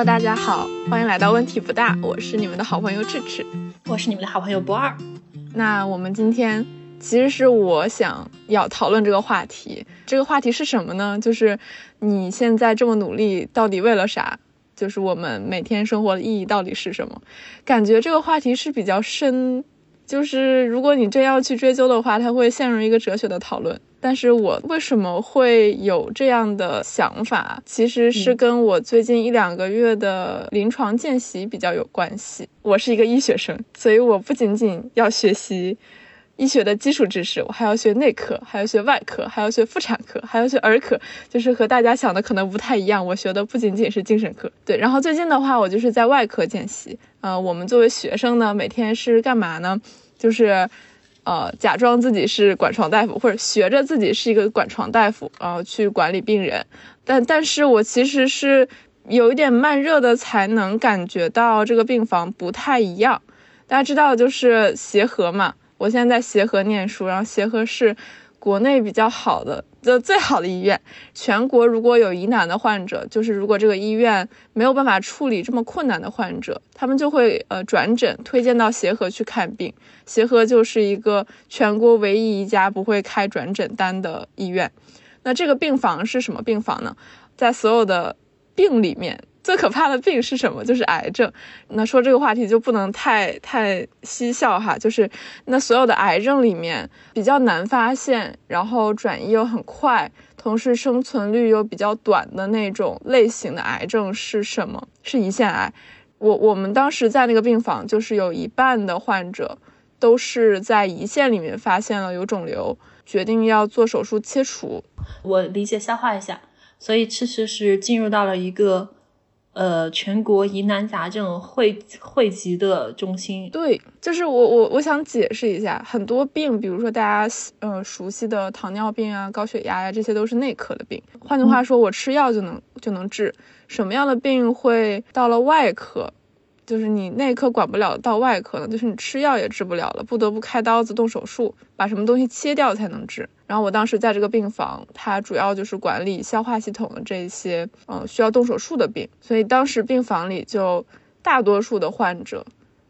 Hello，大家好，欢迎来到问题不大，我是你们的好朋友智智，我是你们的好朋友不二。那我们今天其实是我想要讨论这个话题，这个话题是什么呢？就是你现在这么努力，到底为了啥？就是我们每天生活的意义到底是什么？感觉这个话题是比较深，就是如果你真要去追究的话，它会陷入一个哲学的讨论。但是我为什么会有这样的想法？其实是跟我最近一两个月的临床见习比较有关系。我是一个医学生，所以我不仅仅要学习医学的基础知识，我还要学内科，还要学外科，还要学妇产科，还要学儿科，就是和大家想的可能不太一样。我学的不仅仅是精神科，对。然后最近的话，我就是在外科见习。呃，我们作为学生呢，每天是干嘛呢？就是。呃，假装自己是管床大夫，或者学着自己是一个管床大夫，然后去管理病人。但，但是我其实是有一点慢热的，才能感觉到这个病房不太一样。大家知道，就是协和嘛，我现在在协和念书，然后协和是。国内比较好的的最好的医院，全国如果有疑难的患者，就是如果这个医院没有办法处理这么困难的患者，他们就会呃转诊推荐到协和去看病。协和就是一个全国唯一一家不会开转诊单的医院。那这个病房是什么病房呢？在所有的病里面。最可怕的病是什么？就是癌症。那说这个话题就不能太太嬉笑哈，就是那所有的癌症里面比较难发现，然后转移又很快，同时生存率又比较短的那种类型的癌症是什么？是胰腺癌。我我们当时在那个病房，就是有一半的患者都是在胰腺里面发现了有肿瘤，决定要做手术切除。我理解消化一下，所以其实是进入到了一个。呃，全国疑难杂症汇汇集的中心，对，就是我我我想解释一下，很多病，比如说大家呃熟悉的糖尿病啊、高血压呀，这些都是内科的病。换句话说，我吃药就能就能治。什么样的病会到了外科？就是你内科管不了，到外科了，就是你吃药也治不了了，不得不开刀子动手术，把什么东西切掉才能治。然后我当时在这个病房，它主要就是管理消化系统的这些，嗯，需要动手术的病。所以当时病房里就大多数的患者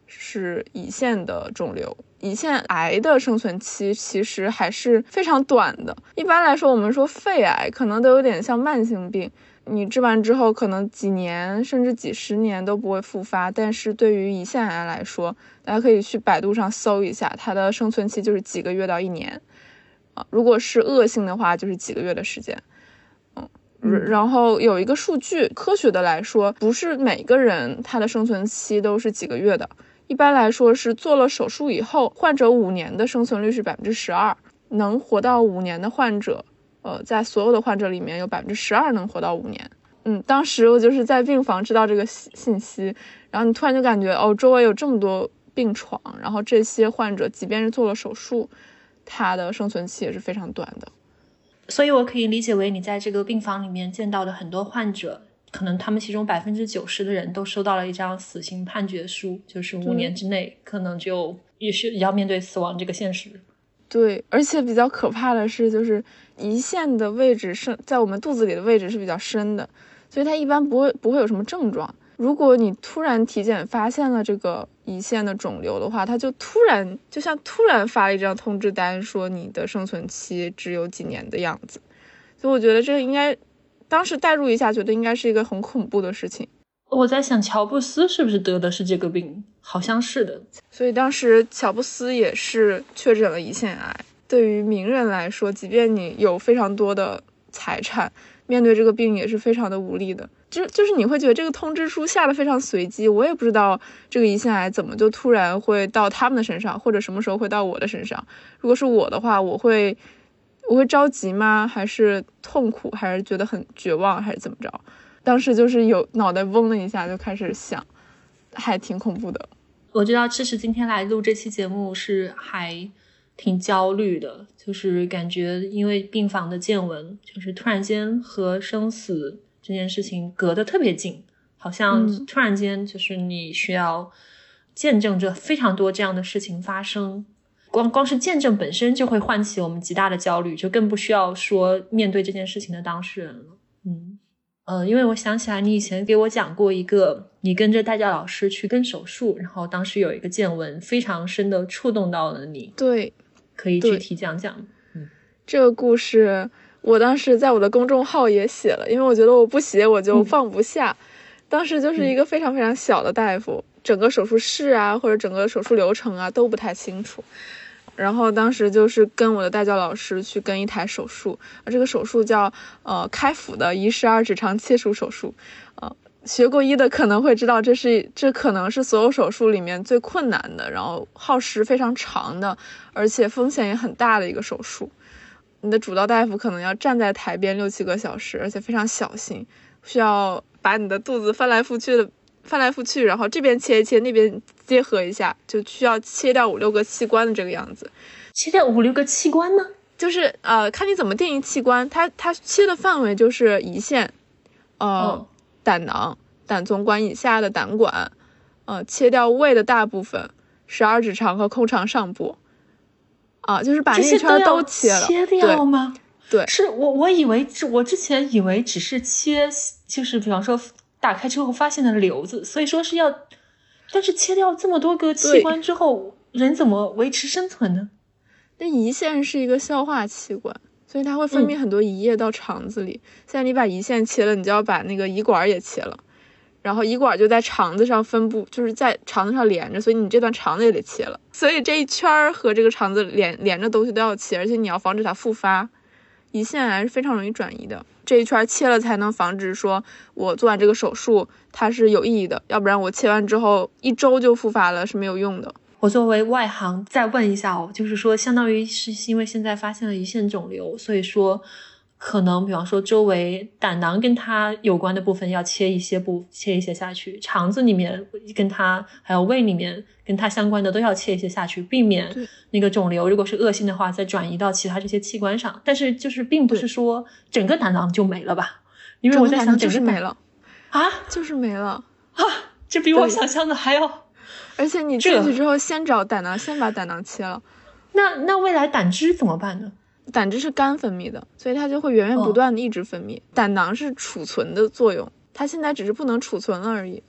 是胰腺的肿瘤，胰腺癌的生存期其实还是非常短的。一般来说，我们说肺癌可能都有点像慢性病。你治完之后，可能几年甚至几十年都不会复发。但是对于胰腺癌来说，大家可以去百度上搜一下，它的生存期就是几个月到一年，啊，如果是恶性的话，就是几个月的时间。嗯，然后有一个数据，科学的来说，不是每个人他的生存期都是几个月的。一般来说是做了手术以后，患者五年的生存率是百分之十二，能活到五年的患者。呃，在所有的患者里面有百分之十二能活到五年。嗯，当时我就是在病房知道这个信信息，然后你突然就感觉哦，周围有这么多病床，然后这些患者即便是做了手术，他的生存期也是非常短的。所以，我可以理解为你在这个病房里面见到的很多患者，可能他们其中百分之九十的人都收到了一张死刑判决书，就是五年之内可能就也是要面对死亡这个现实。对，而且比较可怕的是，就是胰腺的位置是，在我们肚子里的位置是比较深的，所以它一般不会不会有什么症状。如果你突然体检发现了这个胰腺的肿瘤的话，它就突然就像突然发了一张通知单，说你的生存期只有几年的样子。所以我觉得这个应该，当时代入一下，觉得应该是一个很恐怖的事情。我在想，乔布斯是不是得的是这个病？好像是的。所以当时乔布斯也是确诊了胰腺癌。对于名人来说，即便你有非常多的财产，面对这个病也是非常的无力的。就就是你会觉得这个通知书下的非常随机，我也不知道这个胰腺癌怎么就突然会到他们的身上，或者什么时候会到我的身上。如果是我的话，我会我会着急吗？还是痛苦？还是觉得很绝望？还是怎么着？当时就是有脑袋嗡了一下，就开始想，还挺恐怖的。我知道赤石今天来录这期节目是还挺焦虑的，就是感觉因为病房的见闻，就是突然间和生死这件事情隔得特别近，好像突然间就是你需要见证着非常多这样的事情发生，光光是见证本身就会唤起我们极大的焦虑，就更不需要说面对这件事情的当事人了。嗯。呃，因为我想起来你以前给我讲过一个，你跟着代教老师去跟手术，然后当时有一个见闻非常深的触动到了你，对，可以具体讲讲。嗯这个故事我当时在我的公众号也写了，因为我觉得我不写我就放不下。当时就是一个非常非常小的大夫，整个手术室啊或者整个手术流程啊都不太清楚。然后当时就是跟我的代教老师去跟一台手术，这个手术叫呃开腹的一十二指肠切除手术，呃，学过医的可能会知道，这是这可能是所有手术里面最困难的，然后耗时非常长的，而且风险也很大的一个手术。你的主刀大夫可能要站在台边六七个小时，而且非常小心，需要把你的肚子翻来覆去的。翻来覆去，然后这边切一切，那边结合一下，就需要切掉五六个器官的这个样子。切掉五六个器官呢？就是呃，看你怎么定义器官。它它切的范围就是胰腺，呃，胆囊、胆总管以下的胆管，呃，切掉胃的大部分，十二指肠和空肠上部。啊，就是把那一圈都切了。切掉吗？对，是我我以为，我之前以为只是切，就是比方说。打开之后发现的瘤子，所以说是要，但是切掉这么多个器官之后，人怎么维持生存呢？那胰腺是一个消化器官，所以它会分泌很多胰液到肠子里。现在你把胰腺切了，你就要把那个胰管也切了，然后胰管就在肠子上分布，就是在肠子上连着，所以你这段肠子也得切了。所以这一圈和这个肠子连连着东西都要切，而且你要防止它复发。胰腺癌是非常容易转移的，这一圈切了才能防止说，我做完这个手术它是有意义的，要不然我切完之后一周就复发了是没有用的。我作为外行再问一下哦，就是说，相当于是因为现在发现了胰腺肿瘤，所以说。可能比方说周围胆囊跟它有关的部分要切一些部切一些下去，肠子里面跟它还有胃里面跟它相关的都要切一些下去，避免那个肿瘤如果是恶性的话再转移到其他这些器官上。但是就是并不是说整个胆囊就没了吧？因为我在想整个没了啊，就是没了啊，这比我想象的还要。而且你进去之后先找胆囊，先把胆囊切了，那那未来胆汁怎么办呢？胆汁是肝分泌的，所以它就会源源不断的一直分泌。胆囊是储存的作用，它现在只是不能储存了而已。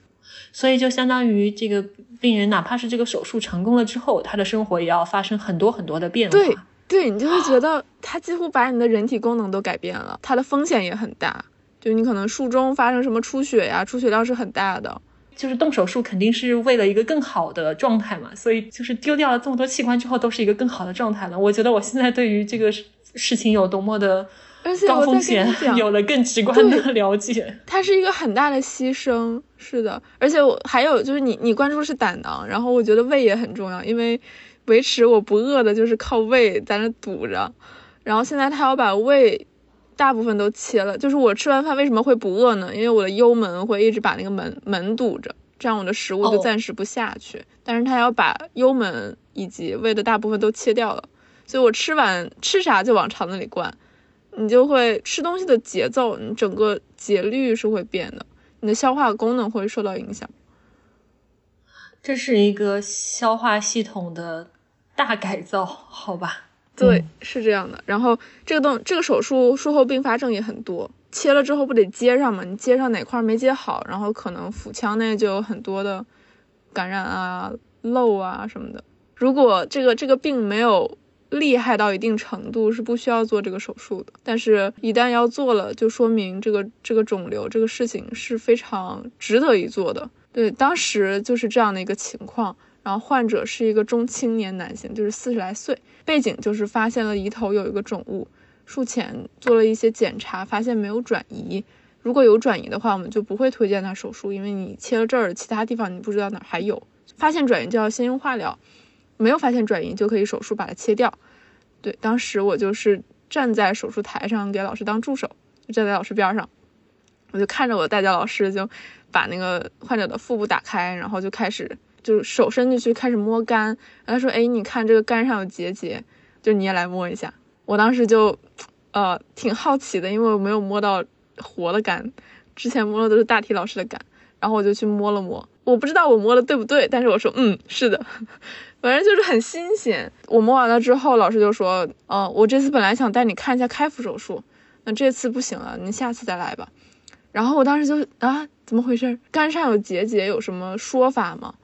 所以就相当于这个病人，哪怕是这个手术成功了之后，他的生活也要发生很多很多的变化。对，对你就会觉 得他几乎把你的人体功能都改变了，它的风险也很大。就你可能术中发生什么出血呀，出血量是很大的。就是动手术肯定是为了一个更好的状态嘛，所以就是丢掉了这么多器官之后，都是一个更好的状态了。我觉得我现在对于这个。事情有多么的高风险，有了更直观的了解。它是一个很大的牺牲，是的。而且我还有就是，你你关注是胆囊，然后我觉得胃也很重要，因为维持我不饿的就是靠胃在那堵着。然后现在他要把胃大部分都切了，就是我吃完饭为什么会不饿呢？因为我的幽门会一直把那个门门堵着，这样我的食物就暂时不下去。但是他要把幽门以及胃的大部分都切掉了。所以我吃完吃啥就往肠子里灌，你就会吃东西的节奏，你整个节律是会变的，你的消化功能会受到影响。这是一个消化系统的大改造，好吧？对，是这样的。然后这个动这个手术术后并发症也很多，切了之后不得接上吗？你接上哪块没接好，然后可能腹腔内就有很多的感染啊、漏啊什么的。如果这个这个病没有。厉害到一定程度是不需要做这个手术的，但是一旦要做了，就说明这个这个肿瘤这个事情是非常值得一做的。对，当时就是这样的一个情况，然后患者是一个中青年男性，就是四十来岁，背景就是发现了胰头有一个肿物，术前做了一些检查，发现没有转移。如果有转移的话，我们就不会推荐他手术，因为你切了这儿，其他地方你不知道哪还有。发现转移就要先用化疗。没有发现转移就可以手术把它切掉。对，当时我就是站在手术台上给老师当助手，站在老师边上，我就看着我的代教老师就把那个患者的腹部打开，然后就开始就手伸进去开始摸肝，然后说：“哎，你看这个肝上有结节，就你也来摸一下。”我当时就呃挺好奇的，因为我没有摸到活的肝，之前摸的都是大体老师的肝，然后我就去摸了摸，我不知道我摸的对不对，但是我说嗯是的。反正就是很新鲜。我摸完了之后，老师就说：“嗯，我这次本来想带你看一下开腹手术，那这次不行了，你下次再来吧。”然后我当时就啊，怎么回事？肝上有结节，有什么说法吗？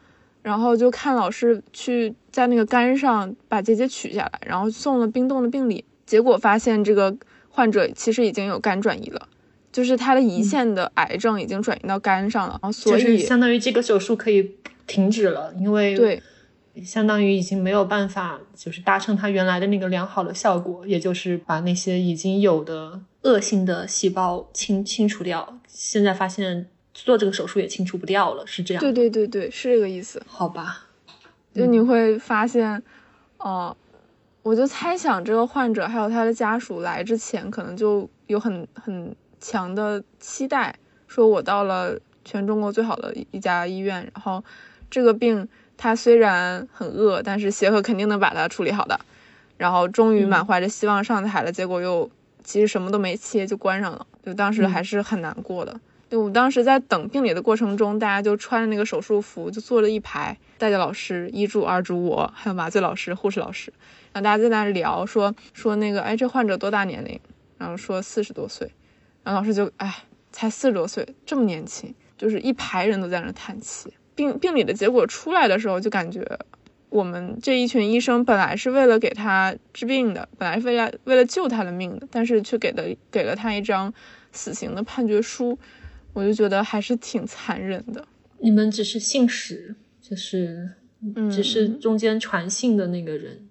然后就看老师去在那个肝上把结节取下来，然后送了冰冻的病理，结果发现这个患者其实已经有肝转移了，就是他的胰腺的癌症已经转移到肝上了，然后所以相当于这个手术可以停止了，因为对，相当于已经没有办法就是达成他原来的那个良好的效果，也就是把那些已经有的恶性的细胞清清除掉。现在发现。做这个手术也清除不掉了，是这样。对对对对，是这个意思。好吧，就你会发现，哦，我就猜想这个患者还有他的家属来之前，可能就有很很强的期待，说我到了全中国最好的一家医院，然后这个病他虽然很恶，但是协和肯定能把它处理好的。然后终于满怀着希望上台了，结果又其实什么都没切就关上了，就当时还是很难过的。就我们当时在等病理的过程中，大家就穿着那个手术服，就坐了一排，代教老师、一助、二助，我还有麻醉老师、护士老师，然后大家在那聊，说说那个，哎，这患者多大年龄？然后说四十多岁，然后老师就，哎，才四十多岁，这么年轻，就是一排人都在那叹气。病病理的结果出来的时候，就感觉我们这一群医生本来是为了给他治病的，本来是为了为了救他的命的，但是却给了给了他一张死刑的判决书。我就觉得还是挺残忍的。你们只是信使，就是，只是中间传信的那个人，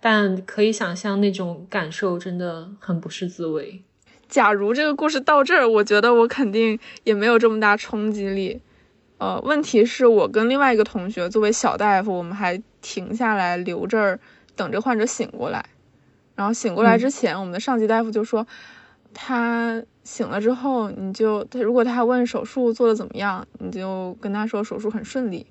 但可以想象那种感受真的很不是滋味。假如这个故事到这儿，我觉得我肯定也没有这么大冲击力。呃，问题是我跟另外一个同学作为小大夫，我们还停下来留这儿等着患者醒过来。然后醒过来之前，我们的上级大夫就说他。醒了之后，你就他如果他问手术做的怎么样，你就跟他说手术很顺利，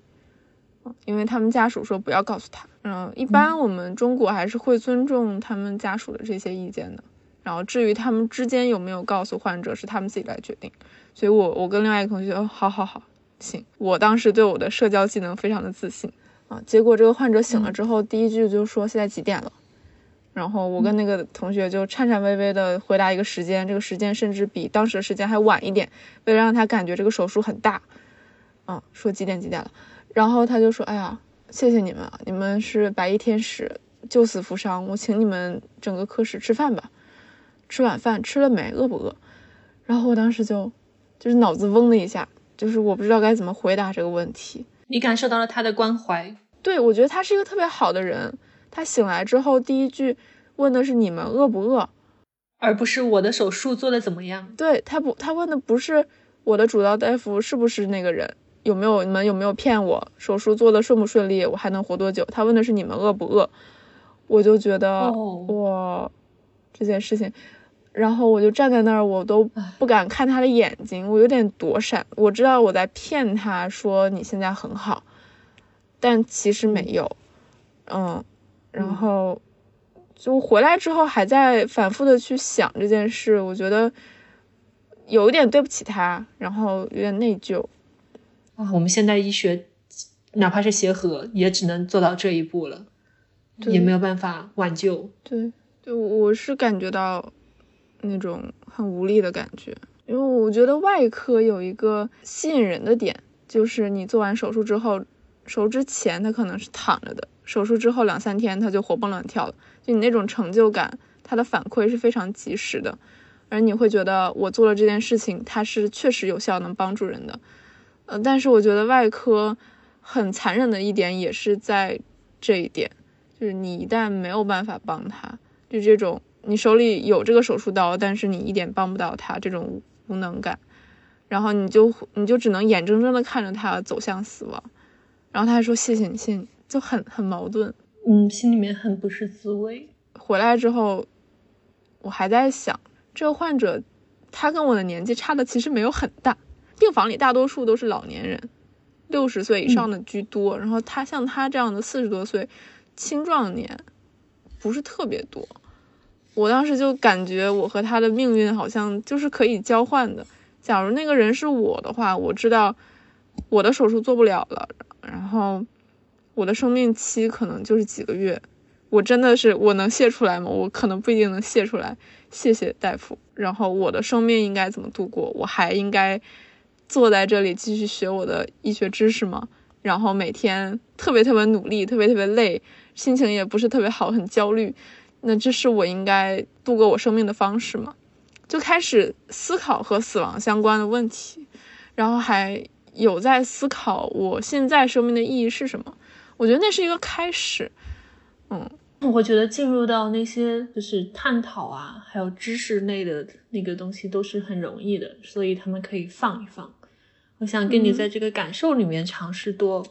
因为他们家属说不要告诉他。嗯，一般我们中国还是会尊重他们家属的这些意见的。然后至于他们之间有没有告诉患者，是他们自己来决定。所以我我跟另外一个同学，好好好，行。我当时对我的社交技能非常的自信啊。结果这个患者醒了之后，第一句就说现在几点了。然后我跟那个同学就颤颤巍巍的回答一个时间，这个时间甚至比当时的时间还晚一点，为了让他感觉这个手术很大，啊，说几点几点了，然后他就说，哎呀，谢谢你们啊，你们是白衣天使，救死扶伤，我请你们整个科室吃饭吧，吃晚饭吃了没？饿不饿？然后我当时就，就是脑子嗡的一下，就是我不知道该怎么回答这个问题。你感受到了他的关怀，对我觉得他是一个特别好的人。他醒来之后，第一句问的是你们饿不饿，而不是我的手术做的怎么样。对他不，他问的不是我的主刀大夫是不是那个人，有没有你们有没有骗我，手术做的顺不顺利，我还能活多久？他问的是你们饿不饿，我就觉得哇，这件事情，然后我就站在那儿，我都不敢看他的眼睛，我有点躲闪。我知道我在骗他说你现在很好，但其实没有，嗯。然后就回来之后还在反复的去想这件事，我觉得有一点对不起他，然后有点内疚啊。我们现代医学哪怕是协和，也只能做到这一步了，也没有办法挽救。对，对我是感觉到那种很无力的感觉，因为我觉得外科有一个吸引人的点，就是你做完手术之后，手术之前他可能是躺着的。手术之后两三天，他就活蹦乱跳了。就你那种成就感，他的反馈是非常及时的，而你会觉得我做了这件事情，它是确实有效，能帮助人的。呃，但是我觉得外科很残忍的一点也是在这一点，就是你一旦没有办法帮他，就这种你手里有这个手术刀，但是你一点帮不到他，这种无能感，然后你就你就只能眼睁睁的看着他走向死亡，然后他还说谢谢你，谢谢你。就很很矛盾，嗯，心里面很不是滋味。回来之后，我还在想，这个患者他跟我的年纪差的其实没有很大，病房里大多数都是老年人，六十岁以上的居多。然后他像他这样的四十多岁青壮年不是特别多。我当时就感觉我和他的命运好像就是可以交换的。假如那个人是我的话，我知道我的手术做不了了，然后。我的生命期可能就是几个月，我真的是我能谢出来吗？我可能不一定能谢出来。谢谢大夫。然后我的生命应该怎么度过？我还应该坐在这里继续学我的医学知识吗？然后每天特别特别努力，特别特别累，心情也不是特别好，很焦虑。那这是我应该度过我生命的方式吗？就开始思考和死亡相关的问题，然后还有在思考我现在生命的意义是什么。我觉得那是一个开始。嗯，我觉得进入到那些就是探讨啊，还有知识类的那个东西都是很容易的，所以他们可以放一放。我想跟你在这个感受里面尝试多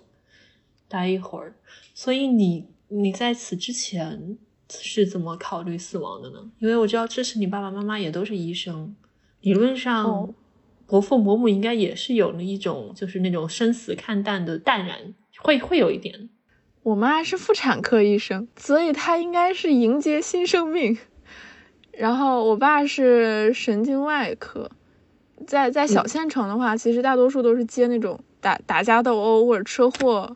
待一会儿。所以你你在此之前是怎么考虑死亡的呢？因为我知道这是你爸爸妈妈也都是医生，理论上伯父伯母应该也是有了一种就是那种生死看淡的淡然，会会有一点。我妈是妇产科医生，所以她应该是迎接新生命。然后我爸是神经外科。在在小县城的话，其实大多数都是接那种打打架斗殴或者车祸，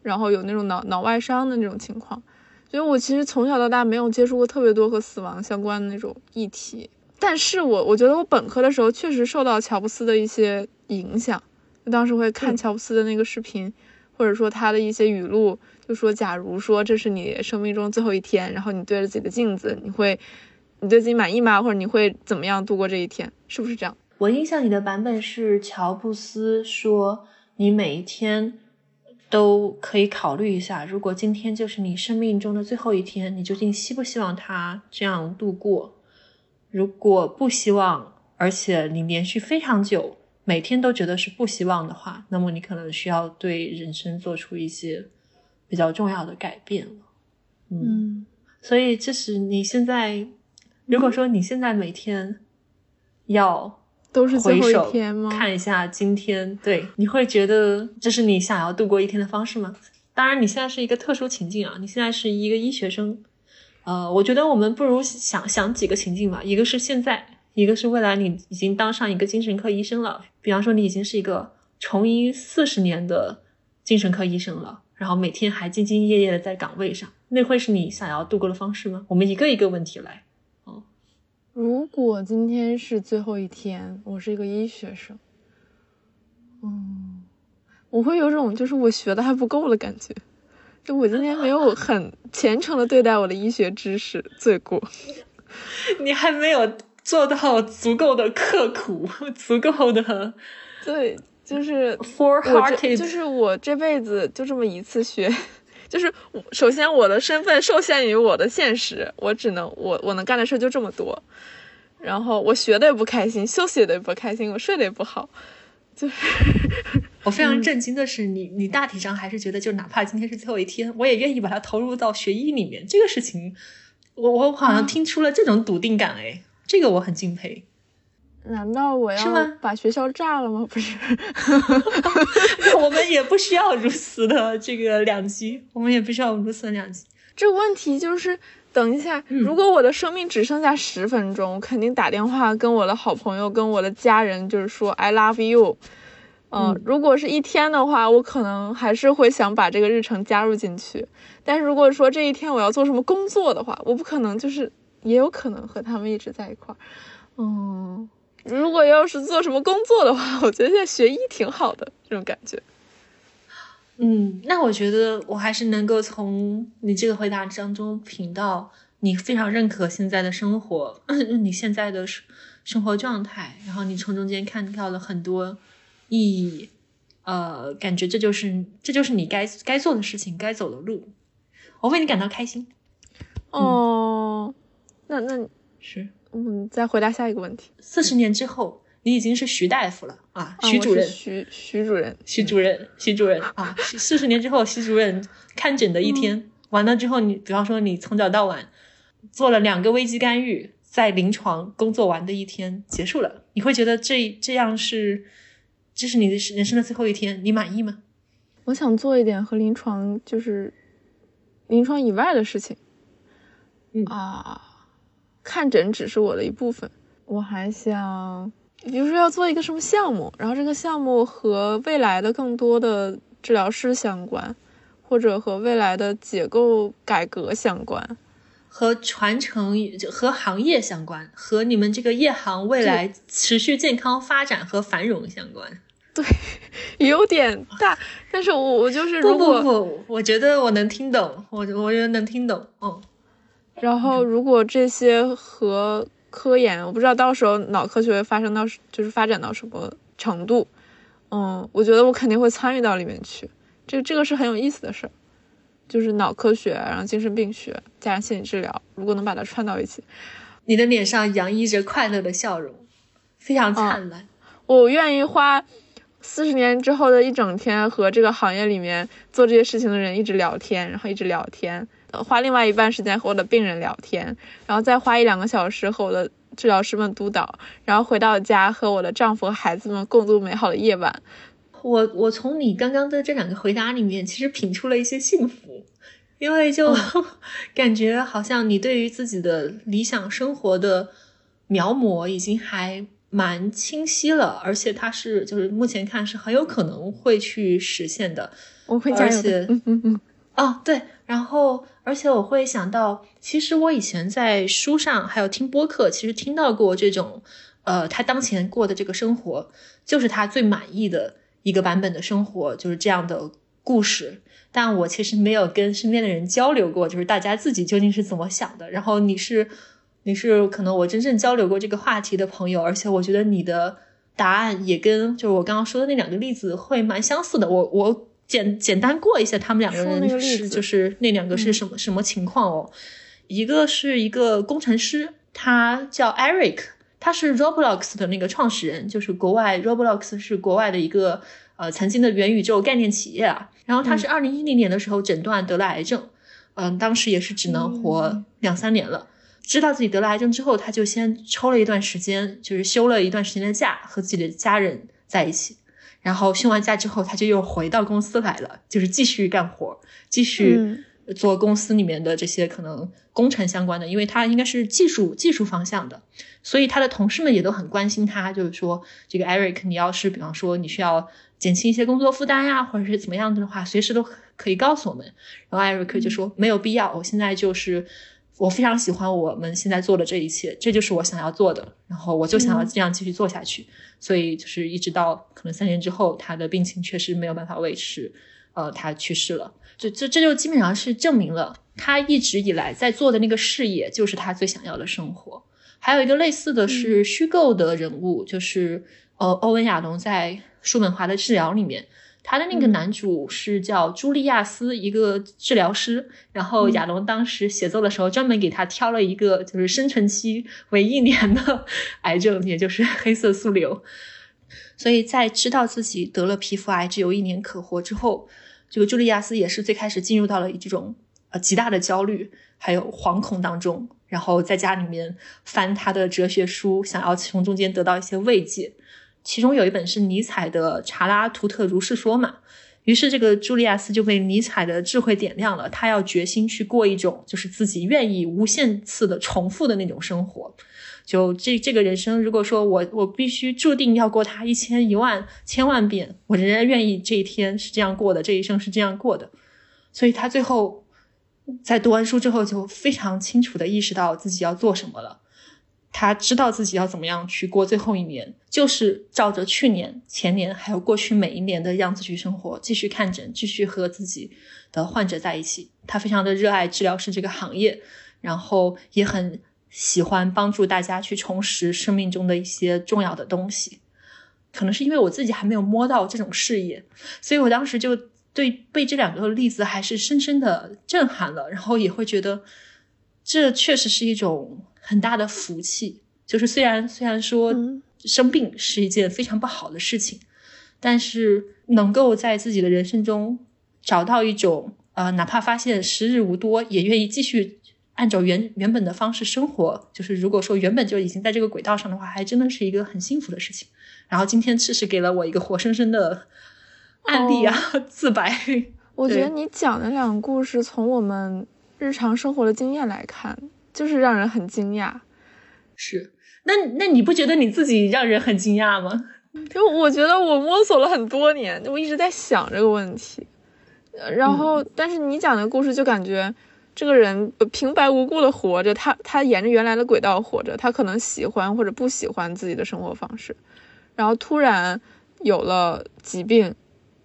然后有那种脑脑外伤的那种情况。所以我其实从小到大没有接触过特别多和死亡相关的那种议题。但是我我觉得我本科的时候确实受到乔布斯的一些影响，当时会看乔布斯的那个视频，或者说他的一些语录，就说假如说这是你生命中最后一天，然后你对着自己的镜子，你会你对自己满意吗？或者你会怎么样度过这一天？是不是这样？我印象里的版本是乔布斯说：“你每一天都可以考虑一下，如果今天就是你生命中的最后一天，你究竟希不希望他这样度过？如果不希望，而且你连续非常久，每天都觉得是不希望的话，那么你可能需要对人生做出一些比较重要的改变了。”嗯，所以这是你现在，如果说你现在每天要。都是最后一天吗？看一下今天，对，你会觉得这是你想要度过一天的方式吗？当然，你现在是一个特殊情境啊，你现在是一个医学生，呃，我觉得我们不如想想几个情境吧，一个是现在，一个是未来，你已经当上一个精神科医生了，比方说你已经是一个从医四十年的精神科医生了，然后每天还兢兢业业的在岗位上，那会是你想要度过的方式吗？我们一个一个问题来。哦如果今天是最后一天，我是一个医学生，嗯，我会有种就是我学的还不够的感觉，就我今天没有 很虔诚的对待我的医学知识，罪过。你还没有做到足够的刻苦，足够的，对，就是 for hearted，就是我这辈子就这么一次学。就是我首先我的身份受限于我的现实，我只能我我能干的事就这么多，然后我学的也不开心，休息的也不开心，我睡得也不好，就是我非常震惊的是，你你大体上还是觉得，就哪怕今天是最后一天，我也愿意把它投入到学医里面。这个事情，我我好像听出了这种笃定感，哎，这个我很敬佩。难道我要把学校炸了吗？不是，我们也不需要如此的这个两极，我们也不需要如此的两极。这个问题就是，等一下，如果我的生命只剩下十分钟，我肯定打电话跟我的好朋友、跟我的家人，就是说 I love you。嗯，如果是一天的话，我可能还是会想把这个日程加入进去。但是如果说这一天我要做什么工作的话，我不可能，就是也有可能和他们一直在一块儿。嗯。如果要是做什么工作的话，我觉得现在学医挺好的，这种感觉。嗯，那我觉得我还是能够从你这个回答当中品到你非常认可现在的生活，你现在的生生活状态，然后你从中间看到了很多意义，呃，感觉这就是这就是你该该做的事情，该走的路，我为你感到开心。哦，那那是。嗯，再回答下一个问题。四十年之后，你已经是徐大夫了啊，徐主任，徐徐主任，徐主任，徐主任啊。四十年之后，徐主任看诊的一天完了之后，你比方说你从早到晚做了两个危机干预，在临床工作完的一天结束了，你会觉得这这样是这是你的人生的最后一天，你满意吗？我想做一点和临床就是临床以外的事情，嗯啊。看诊只是我的一部分，我还想，比如说要做一个什么项目，然后这个项目和未来的更多的治疗师相关，或者和未来的结构改革相关，和传承和行业相关，和你们这个业行未来持续健康发展和繁荣相关。对，有点大，但是我我就是如果不不不，我觉得我能听懂，我我觉得能听懂，嗯。然后如果这些和科研，我不知道到时候脑科学会发生到就是发展到什么程度，嗯，我觉得我肯定会参与到里面去，这这个是很有意思的事儿，就是脑科学，然后精神病学加上心理治疗，如果能把它串到一起，你的脸上洋溢着快乐的笑容，非常灿烂，我愿意花。四十年之后的一整天，和这个行业里面做这些事情的人一直聊天，然后一直聊天，花另外一半时间和我的病人聊天，然后再花一两个小时和我的治疗师们督导，然后回到家和我的丈夫和孩子们共度美好的夜晚。我我从你刚刚的这两个回答里面，其实品出了一些幸福，因为就 感觉好像你对于自己的理想生活的描摹已经还。蛮清晰了，而且它是就是目前看是很有可能会去实现的。我会加油。嗯嗯嗯。哦，对，然后而且我会想到，其实我以前在书上还有听播客，其实听到过这种，呃，他当前过的这个生活，就是他最满意的一个版本的生活，就是这样的故事。但我其实没有跟身边的人交流过，就是大家自己究竟是怎么想的。然后你是。你是可能我真正交流过这个话题的朋友，而且我觉得你的答案也跟就是我刚刚说的那两个例子会蛮相似的。我我简简单过一下他们两个人是就是那两个是什么什么情况哦？一个是一个工程师，他叫 Eric，他是 Roblox 的那个创始人，就是国外 Roblox 是国外的一个呃曾经的元宇宙概念企业啊。然后他是二零一零年的时候诊断得了癌症，嗯，当时也是只能活两三年了。知道自己得了癌症之后，他就先抽了一段时间，就是休了一段时间的假，和自己的家人在一起。然后休完假之后，他就又回到公司来了，就是继续干活，继续做公司里面的这些可能工程相关的，因为他应该是技术技术方向的，所以他的同事们也都很关心他，就是说这个 Eric，你要是比方说你需要减轻一些工作负担呀，或者是怎么样的的话，随时都可以告诉我们。然后 Eric 就说没有必要，我现在就是。我非常喜欢我们现在做的这一切，这就是我想要做的，然后我就想要这样继续做下去。所以就是一直到可能三年之后，他的病情确实没有办法维持，呃，他去世了。就这这就基本上是证明了他一直以来在做的那个事业就是他最想要的生活。还有一个类似的是虚构的人物，就是呃，欧文亚龙在《叔本华的治疗》里面。他的那个男主是叫朱利亚斯，一个治疗师。然后亚龙当时写作的时候，专门给他挑了一个就是生存期为一年的 癌症，也就是黑色素瘤。所以在知道自己得了皮肤癌，只有一年可活之后，这个朱利亚斯也是最开始进入到了这种呃极大的焦虑还有惶恐当中，然后在家里面翻他的哲学书，想要从中间得到一些慰藉。其中有一本是尼采的《查拉图特如是说》嘛，于是这个朱利亚斯就被尼采的智慧点亮了，他要决心去过一种就是自己愿意无限次的重复的那种生活。就这这个人生，如果说我我必须注定要过他一千一万千万遍，我仍然愿意这一天是这样过的，这一生是这样过的。所以他最后在读完书之后，就非常清楚的意识到自己要做什么了。他知道自己要怎么样去过最后一年，就是照着去年、前年还有过去每一年的样子去生活，继续看诊，继续和自己的患者在一起。他非常的热爱治疗师这个行业，然后也很喜欢帮助大家去重拾生命中的一些重要的东西。可能是因为我自己还没有摸到这种事业，所以我当时就对被这两个例子还是深深的震撼了，然后也会觉得这确实是一种。很大的福气，就是虽然虽然说生病是一件非常不好的事情，但是能够在自己的人生中找到一种呃，哪怕发现时日无多，也愿意继续按照原原本的方式生活。就是如果说原本就已经在这个轨道上的话，还真的是一个很幸福的事情。然后今天确实给了我一个活生生的案例啊，自白。我觉得你讲的两个故事，从我们日常生活的经验来看。就是让人很惊讶，是那那你不觉得你自己让人很惊讶吗？就我觉得我摸索了很多年，我一直在想这个问题，然后，但是你讲的故事就感觉这个人平白无故的活着，他他沿着原来的轨道活着，他可能喜欢或者不喜欢自己的生活方式，然后突然有了疾病，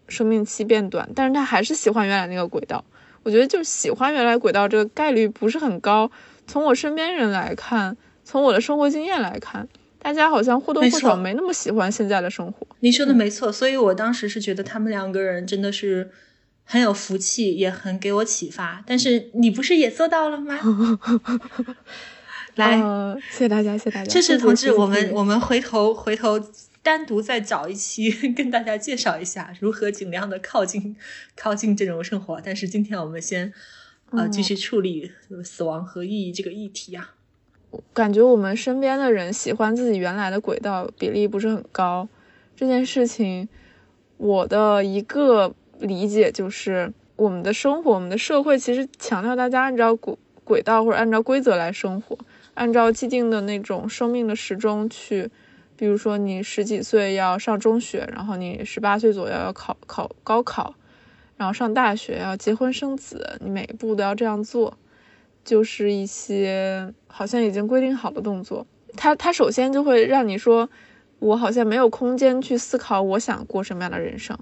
生命期变短，但是他还是喜欢原来那个轨道。我觉得就喜欢原来轨道这个概率不是很高。从我身边人来看，从我的生活经验来看，大家好像或多或少没那么喜欢现在的生活。你说的没错，所以我当时是觉得他们两个人真的是很有福气，也很给我启发。但是你不是也做到了吗？来，谢谢大家，谢谢大家。这是同志，我们我们回头回头。单独再找一期跟大家介绍一下如何尽量的靠近靠近这种生活，但是今天我们先呃继续处理死亡和意义这个议题啊。感觉我们身边的人喜欢自己原来的轨道比例不是很高，这件事情我的一个理解就是，我们的生活我们的社会其实强调大家按照轨轨道或者按照规则来生活，按照既定的那种生命的时钟去。比如说，你十几岁要上中学，然后你十八岁左右要考考高考，然后上大学要结婚生子，你每一步都要这样做，就是一些好像已经规定好的动作。他他首先就会让你说，我好像没有空间去思考我想过什么样的人生。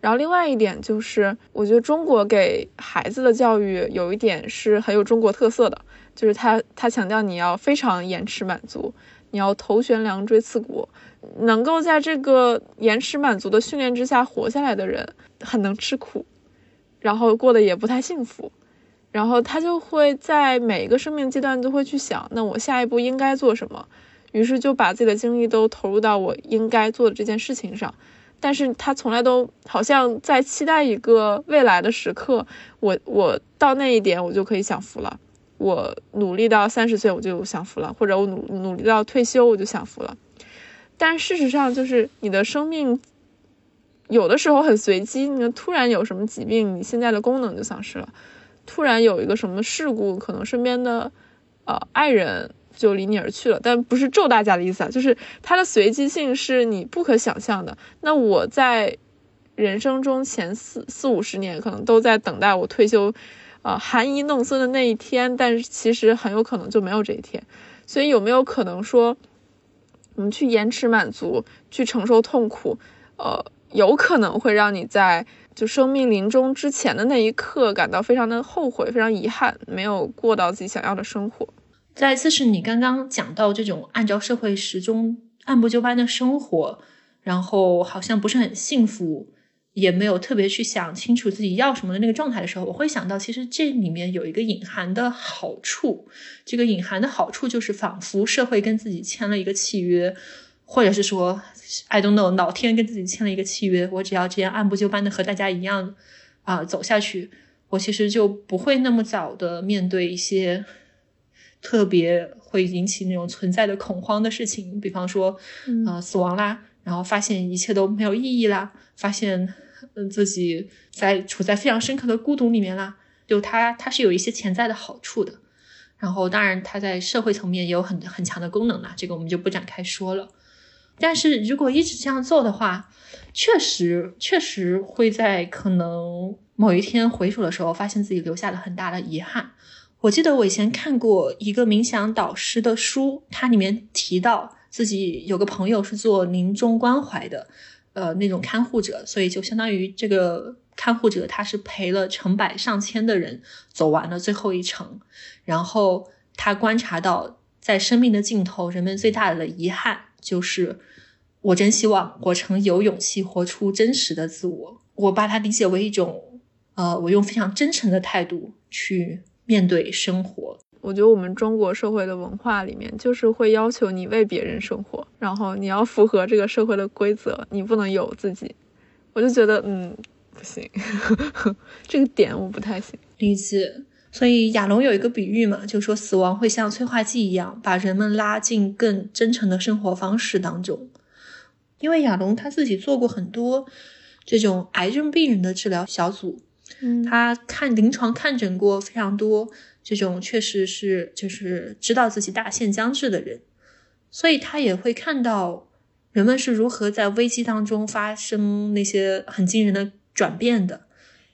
然后另外一点就是，我觉得中国给孩子的教育有一点是很有中国特色的，就是他他强调你要非常延迟满足。你要头悬梁锥刺股，能够在这个延迟满足的训练之下活下来的人，很能吃苦，然后过得也不太幸福，然后他就会在每一个生命阶段都会去想，那我下一步应该做什么，于是就把自己的精力都投入到我应该做的这件事情上，但是他从来都好像在期待一个未来的时刻，我我到那一点我就可以享福了。我努力到三十岁我就享福了，或者我努努力到退休我就享福了。但事实上，就是你的生命有的时候很随机，你突然有什么疾病，你现在的功能就丧失了；突然有一个什么事故，可能身边的呃爱人就离你而去了。但不是咒大家的意思啊，就是它的随机性是你不可想象的。那我在人生中前四四五十年，可能都在等待我退休。啊，含饴弄孙的那一天，但是其实很有可能就没有这一天，所以有没有可能说，我们去延迟满足，去承受痛苦，呃，有可能会让你在就生命临终之前的那一刻感到非常的后悔，非常遗憾，没有过到自己想要的生活。再一次是你刚刚讲到这种按照社会时钟按部就班的生活，然后好像不是很幸福。也没有特别去想清楚自己要什么的那个状态的时候，我会想到，其实这里面有一个隐含的好处。这个隐含的好处就是，仿佛社会跟自己签了一个契约，或者是说，I don't know，老天跟自己签了一个契约。我只要这样按部就班的和大家一样啊走下去，我其实就不会那么早的面对一些特别会引起那种存在的恐慌的事情，比方说，啊，死亡啦，然后发现一切都没有意义啦，发现。嗯，自己在处在非常深刻的孤独里面啦，就它它是有一些潜在的好处的，然后当然它在社会层面也有很很强的功能啦，这个我们就不展开说了。但是如果一直这样做的话，确实确实会在可能某一天回首的时候，发现自己留下了很大的遗憾。我记得我以前看过一个冥想导师的书，它里面提到自己有个朋友是做临终关怀的。呃，那种看护者，所以就相当于这个看护者，他是陪了成百上千的人走完了最后一程，然后他观察到，在生命的尽头，人们最大的遗憾就是，我真希望我曾有勇气活出真实的自我。我把它理解为一种，呃，我用非常真诚的态度去面对生活。我觉得我们中国社会的文化里面，就是会要求你为别人生活，然后你要符合这个社会的规则，你不能有自己。我就觉得，嗯，不行，这个点我不太行理解。所以亚龙有一个比喻嘛，就说死亡会像催化剂一样，把人们拉进更真诚的生活方式当中。因为亚龙他自己做过很多这种癌症病人的治疗小组，嗯，他看临床看诊过非常多。这种确实是就是知道自己大限将至的人，所以他也会看到人们是如何在危机当中发生那些很惊人的转变的。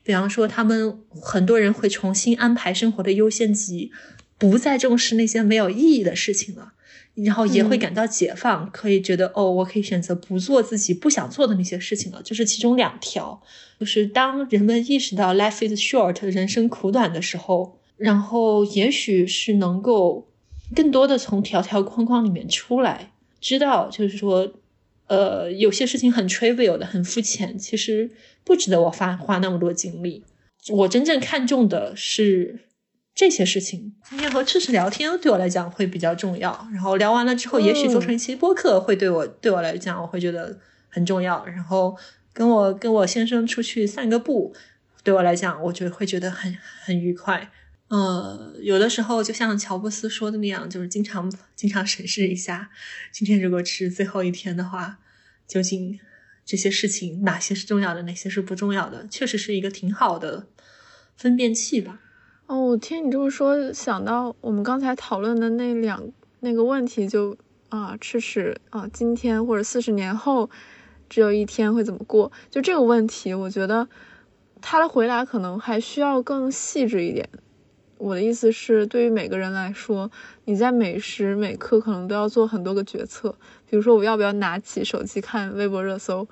比方说，他们很多人会重新安排生活的优先级，不再重视那些没有意义的事情了，然后也会感到解放，可以觉得哦，我可以选择不做自己不想做的那些事情了。这是其中两条，就是当人们意识到 life is short，人生苦短的时候，然后也许是能够更多的从条条框框里面出来，知道就是说。呃，有些事情很 trivial 的，很肤浅，其实不值得我花花那么多精力。我真正看重的是这些事情。今天和赤赤聊天对我来讲会比较重要，然后聊完了之后，也许做成一期播客会对我对我来讲我会觉得很重要。然后跟我跟我先生出去散个步，对我来讲，我觉得会觉得很很愉快。呃，有的时候就像乔布斯说的那样，就是经常经常审视一下，今天如果是最后一天的话，究竟这些事情哪些是重要的，哪些是不重要的，确实是一个挺好的分辨器吧。哦，我听你这么说，想到我们刚才讨论的那两那个问题，就啊，吃屎啊，今天或者四十年后只有一天会怎么过？就这个问题，我觉得他的回答可能还需要更细致一点。我的意思是，对于每个人来说，你在每时每刻可能都要做很多个决策。比如说，我要不要拿起手机看微博热搜？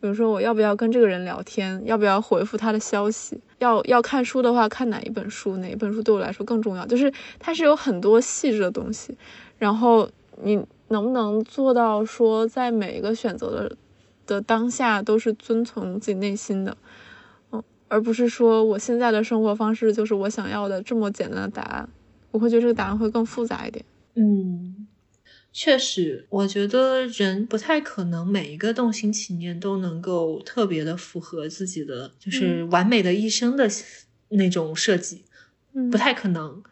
比如说，我要不要跟这个人聊天？要不要回复他的消息？要要看书的话，看哪一本书？哪一本书对我来说更重要？就是它是有很多细致的东西。然后你能不能做到说，在每一个选择的的当下，都是遵从自己内心的？而不是说我现在的生活方式就是我想要的这么简单的答案，我会觉得这个答案会更复杂一点。嗯，确实，我觉得人不太可能每一个动心起念都能够特别的符合自己的，就是完美的一生的那种设计，不太可能。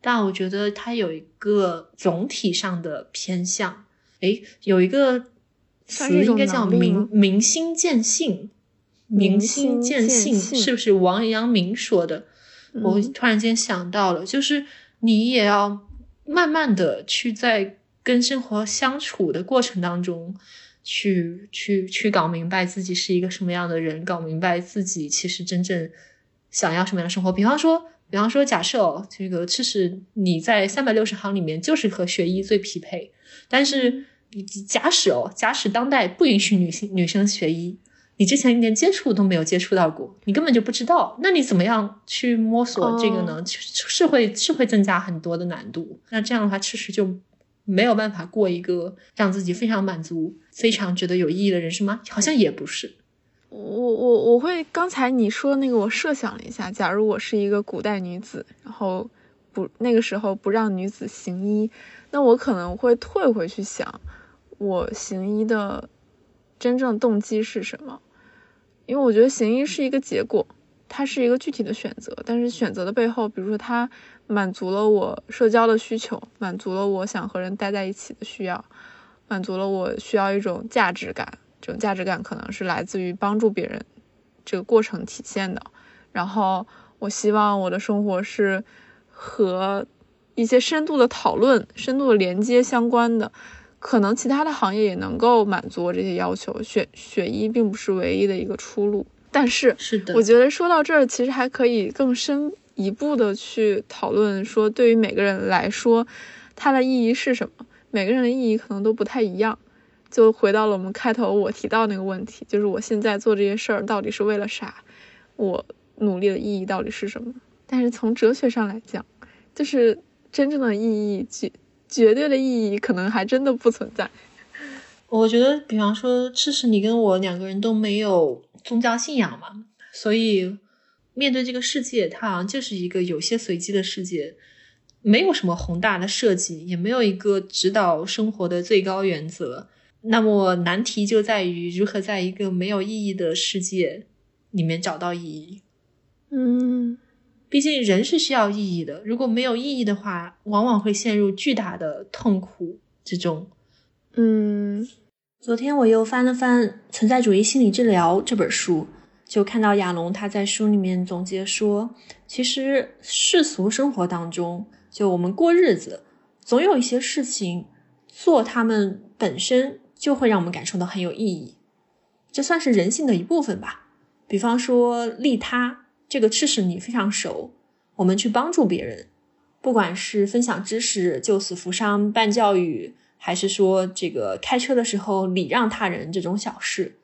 但我觉得它有一个总体上的偏向，诶，有一个词应该叫明明心见性。明心见性是不是王阳明说的？我突然间想到了，就是你也要慢慢的去在跟生活相处的过程当中，去去去搞明白自己是一个什么样的人，搞明白自己其实真正想要什么样的生活。比方说，比方说，假设哦，这个其实你在三百六十行里面就是和学医最匹配，但是假使哦，假使当代不允许女性女生学医。你之前连接触都没有接触到过，你根本就不知道。那你怎么样去摸索这个呢？是会是会增加很多的难度。那这样的话，其实就没有办法过一个让自己非常满足、非常觉得有意义的人生吗？好像也不是。我我我会刚才你说那个，我设想了一下，假如我是一个古代女子，然后不那个时候不让女子行医，那我可能会退回去想，我行医的真正动机是什么？因为我觉得行医是一个结果，它是一个具体的选择，但是选择的背后，比如说它满足了我社交的需求，满足了我想和人待在一起的需要，满足了我需要一种价值感，这种价值感可能是来自于帮助别人这个过程体现的。然后我希望我的生活是和一些深度的讨论、深度的连接相关的。可能其他的行业也能够满足我这些要求，学学医并不是唯一的一个出路。但是，是的，我觉得说到这儿，其实还可以更深一步的去讨论，说对于每个人来说，它的意义是什么？每个人的意义可能都不太一样。就回到了我们开头我提到那个问题，就是我现在做这些事儿到底是为了啥？我努力的意义到底是什么？但是从哲学上来讲，就是真正的意义绝对的意义可能还真的不存在。我觉得，比方说，其实你跟我两个人都没有宗教信仰嘛，所以面对这个世界，它好像就是一个有些随机的世界，没有什么宏大的设计，也没有一个指导生活的最高原则。那么难题就在于如何在一个没有意义的世界里面找到意义。嗯。毕竟人是需要意义的，如果没有意义的话，往往会陷入巨大的痛苦之中。嗯，昨天我又翻了翻《存在主义心理治疗》这本书，就看到亚龙他在书里面总结说，其实世俗生活当中，就我们过日子，总有一些事情做，他们本身就会让我们感受到很有意义，这算是人性的一部分吧。比方说利他。这个知识你非常熟，我们去帮助别人，不管是分享知识、救死扶伤、办教育，还是说这个开车的时候礼让他人这种小事，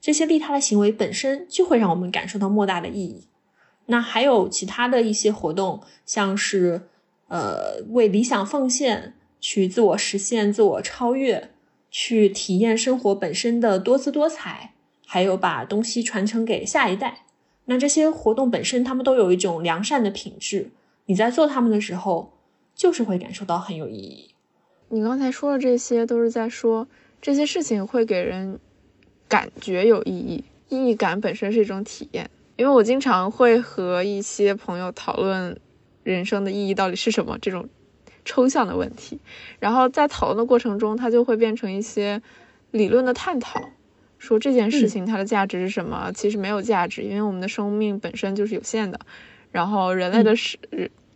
这些利他的行为本身就会让我们感受到莫大的意义。那还有其他的一些活动，像是呃为理想奉献，去自我实现、自我超越，去体验生活本身的多姿多彩，还有把东西传承给下一代。那这些活动本身，他们都有一种良善的品质。你在做他们的时候，就是会感受到很有意义。你刚才说的这些，都是在说这些事情会给人感觉有意义，意义感本身是一种体验。因为我经常会和一些朋友讨论人生的意义到底是什么这种抽象的问题，然后在讨论的过程中，它就会变成一些理论的探讨。说这件事情它的价值是什么？其实没有价值，因为我们的生命本身就是有限的。然后人类的社，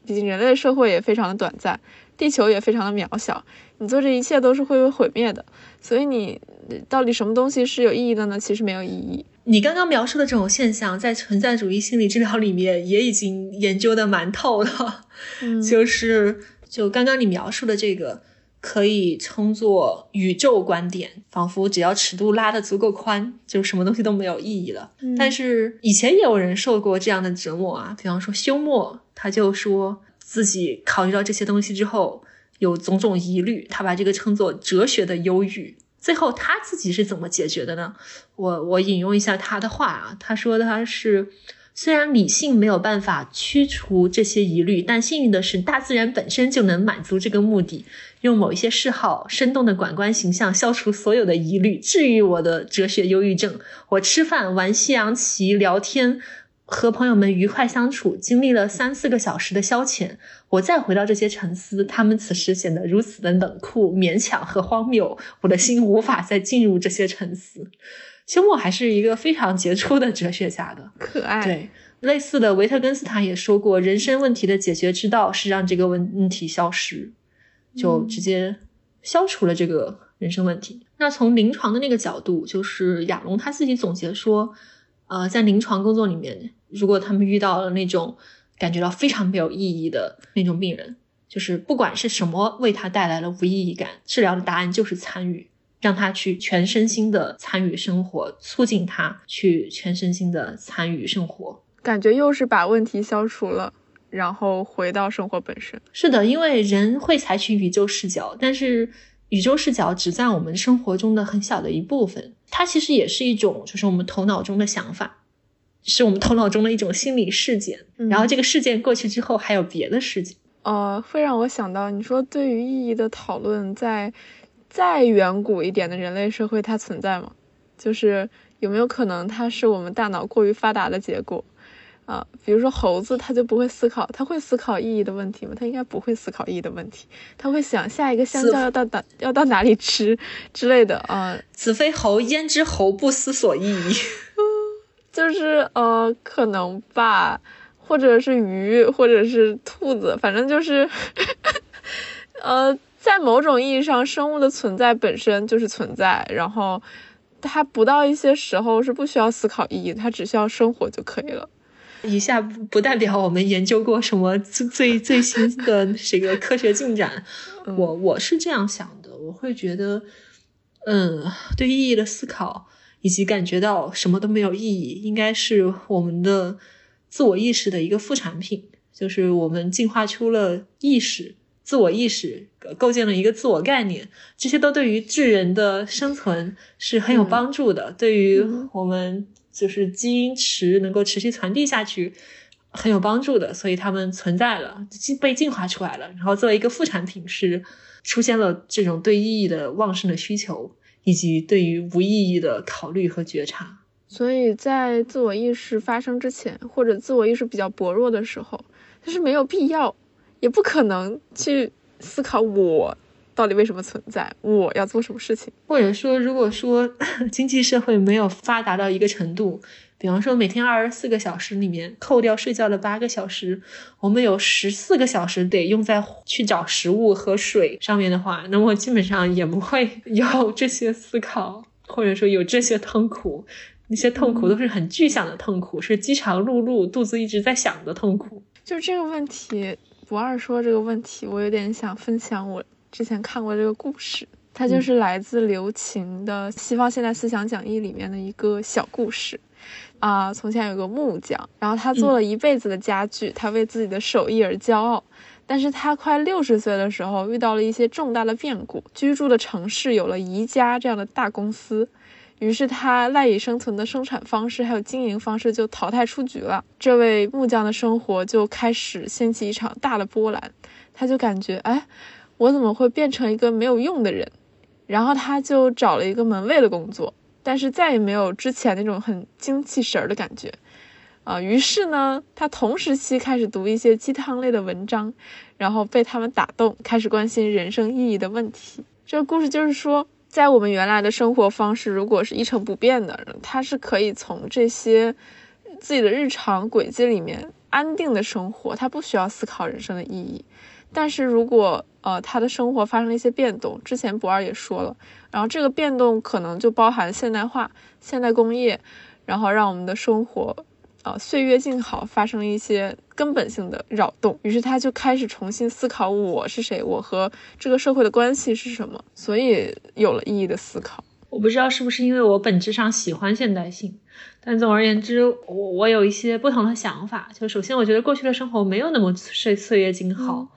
毕竟人类的社会也非常的短暂，地球也非常的渺小。你做这一切都是会被毁灭的。所以你到底什么东西是有意义的呢？其实没有意义。你刚刚描述的这种现象，在存在主义心理治疗里面也已经研究的蛮透了。嗯，就是就刚刚你描述的这个。可以称作宇宙观点，仿佛只要尺度拉得足够宽，就什么东西都没有意义了。但是以前也有人受过这样的折磨啊，比方说休谟，他就说自己考虑到这些东西之后有种种疑虑，他把这个称作哲学的忧郁。最后他自己是怎么解决的呢？我我引用一下他的话啊，他说他是。虽然理性没有办法驱除这些疑虑，但幸运的是，大自然本身就能满足这个目的。用某一些嗜好、生动的感官形象消除所有的疑虑，治愈我的哲学忧郁症。我吃饭、玩西洋棋、聊天，和朋友们愉快相处，经历了三四个小时的消遣。我再回到这些沉思，他们此时显得如此的冷酷、勉强和荒谬。我的心无法再进入这些沉思。休谟还是一个非常杰出的哲学家的，可爱。对，类似的，维特根斯坦也说过，人生问题的解决之道是让这个问问题消失，就直接消除了这个人生问题。那从临床的那个角度，就是亚龙他自己总结说，呃，在临床工作里面，如果他们遇到了那种感觉到非常没有意义的那种病人，就是不管是什么为他带来了无意义感，治疗的答案就是参与。让他去全身心的参与生活，促进他去全身心的参与生活，感觉又是把问题消除了，然后回到生活本身。是的，因为人会采取宇宙视角，但是宇宙视角只占我们生活中的很小的一部分，它其实也是一种，就是我们头脑中的想法，是我们头脑中的一种心理事件。然后这个事件过去之后，还有别的事件。呃，会让我想到，你说对于意义的讨论在。再远古一点的人类社会，它存在吗？就是有没有可能它是我们大脑过于发达的结果啊？比如说猴子，它就不会思考，它会思考意义的问题吗？它应该不会思考意义的问题，它会想下一个香蕉要到哪要到哪里吃之类的啊。子非猴，焉知猴不思索意义？就是呃，可能吧，或者是鱼，或者是兔子，反正就是呃。在某种意义上，生物的存在本身就是存在，然后它不到一些时候是不需要思考意义，它只需要生活就可以了。以下不代表我们研究过什么最最最新的这个科学进展，我我是这样想的，我会觉得，嗯，对意义的思考以及感觉到什么都没有意义，应该是我们的自我意识的一个副产品，就是我们进化出了意识。自我意识构建了一个自我概念，这些都对于智人的生存是很有帮助的。对于我们就是基因池能够持续传递下去很有帮助的，所以他们存在了，进被进化出来了。然后作为一个副产品，是出现了这种对意义的旺盛的需求，以及对于无意义的考虑和觉察。所以在自我意识发生之前，或者自我意识比较薄弱的时候，它是没有必要。也不可能去思考我到底为什么存在，我要做什么事情，或者说，如果说 经济社会没有发达到一个程度，比方说每天二十四个小时里面扣掉睡觉的八个小时，我们有十四个小时得用在去找食物和水上面的话，那么基本上也不会有这些思考，或者说有这些痛苦。那些痛苦都是很具象的痛苦，是饥肠辘辘、肚子一直在响的痛苦。就这个问题，不二说这个问题，我有点想分享我之前看过这个故事，它就是来自刘擎的《西方现代思想讲义》里面的一个小故事。啊，从前有个木匠，然后他做了一辈子的家具，他为自己的手艺而骄傲。但是他快六十岁的时候，遇到了一些重大的变故，居住的城市有了宜家这样的大公司，于是他赖以生存的生产方式还有经营方式就淘汰出局了。这位木匠的生活就开始掀起一场大的波澜，他就感觉，哎，我怎么会变成一个没有用的人？然后他就找了一个门卫的工作，但是再也没有之前那种很精气神儿的感觉。啊，于是呢，他同时期开始读一些鸡汤类的文章，然后被他们打动，开始关心人生意义的问题。这个故事就是说，在我们原来的生活方式如果是一成不变的，他是可以从这些自己的日常轨迹里面安定的生活，他不需要思考人生的意义。但是如果呃他的生活发生了一些变动，之前博二也说了，然后这个变动可能就包含现代化、现代工业，然后让我们的生活。啊，岁月静好，发生了一些根本性的扰动，于是他就开始重新思考我是谁，我和这个社会的关系是什么，所以有了意义的思考。我不知道是不是因为我本质上喜欢现代性，但总而言之，我我有一些不同的想法。就首先，我觉得过去的生活没有那么岁岁月静好。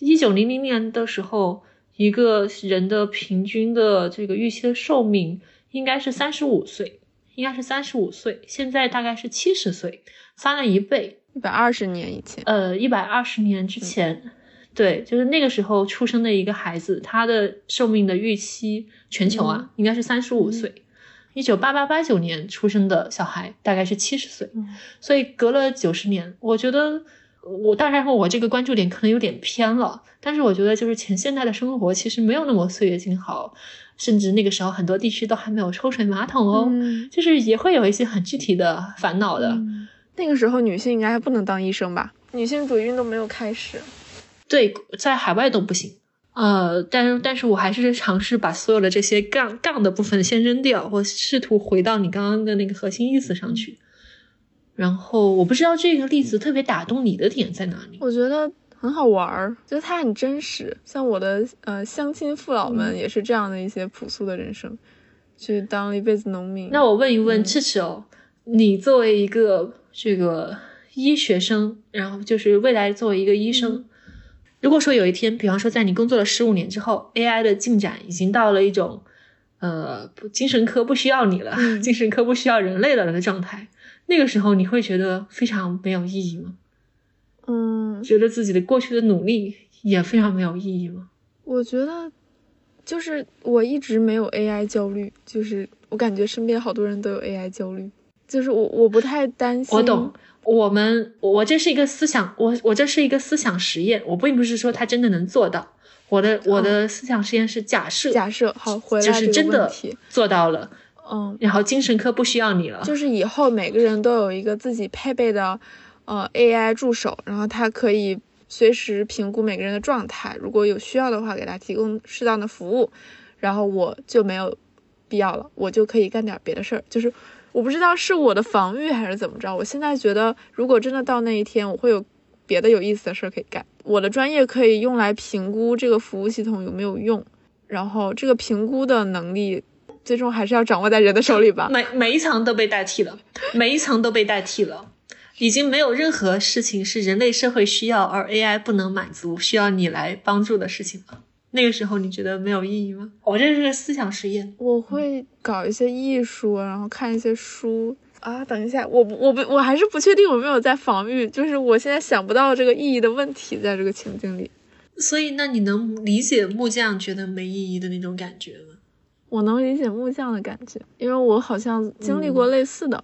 一九零零年的时候，一个人的平均的这个预期的寿命应该是三十五岁。应该是三十五岁，现在大概是七十岁，翻了一倍。一百二十年以前，呃，一百二十年之前，对，就是那个时候出生的一个孩子，他的寿命的预期，全球啊，应该是三十五岁。一九八八八九年出生的小孩大概是七十岁，所以隔了九十年，我觉得我当然我这个关注点可能有点偏了，但是我觉得就是前现代的生活其实没有那么岁月静好。甚至那个时候，很多地区都还没有抽水马桶哦，就是也会有一些很具体的烦恼的。那个时候，女性应该还不能当医生吧？女性主义运动没有开始。对，在海外都不行。呃，但但是我还是尝试把所有的这些杠杠的部分先扔掉，我试图回到你刚刚的那个核心意思上去。然后，我不知道这个例子特别打动你的点在哪里？我觉得。很好玩儿，觉得它很真实。像我的呃乡亲父老们也是这样的一些朴素的人生，去当了一辈子农民。那我问一问赤赤哦，你作为一个这个医学生，然后就是未来作为一个医生，如果说有一天，比方说在你工作了十五年之后，AI 的进展已经到了一种呃精神科不需要你了，精神科不需要人类了的状态，那个时候你会觉得非常没有意义吗？嗯，觉得自己的过去的努力也非常没有意义吗？我觉得，就是我一直没有 AI 焦虑，就是我感觉身边好多人都有 AI 焦虑，就是我我不太担心。我懂，我们我这是一个思想，我我这是一个思想实验，我并不是说他真的能做到。我的我的思想实验是假设，假设好，回来就是真的做到了，嗯，然后精神科不需要你了，就是以后每个人都有一个自己配备的。呃，AI 助手，然后它可以随时评估每个人的状态，如果有需要的话，给他提供适当的服务，然后我就没有必要了，我就可以干点别的事儿。就是我不知道是我的防御还是怎么着，我现在觉得，如果真的到那一天，我会有别的有意思的事儿可以干。我的专业可以用来评估这个服务系统有没有用，然后这个评估的能力，最终还是要掌握在人的手里吧。每每一层都被代替了，每一层都被代替了。已经没有任何事情是人类社会需要而 AI 不能满足，需要你来帮助的事情了。那个时候你觉得没有意义吗？我这是个思想实验，我会搞一些艺术，然后看一些书啊。等一下，我不，我不，我还是不确定我没有在防御，就是我现在想不到这个意义的问题，在这个情境里。所以，那你能理解木匠觉得没意义的那种感觉吗？我能理解木匠的感觉，因为我好像经历过类似的。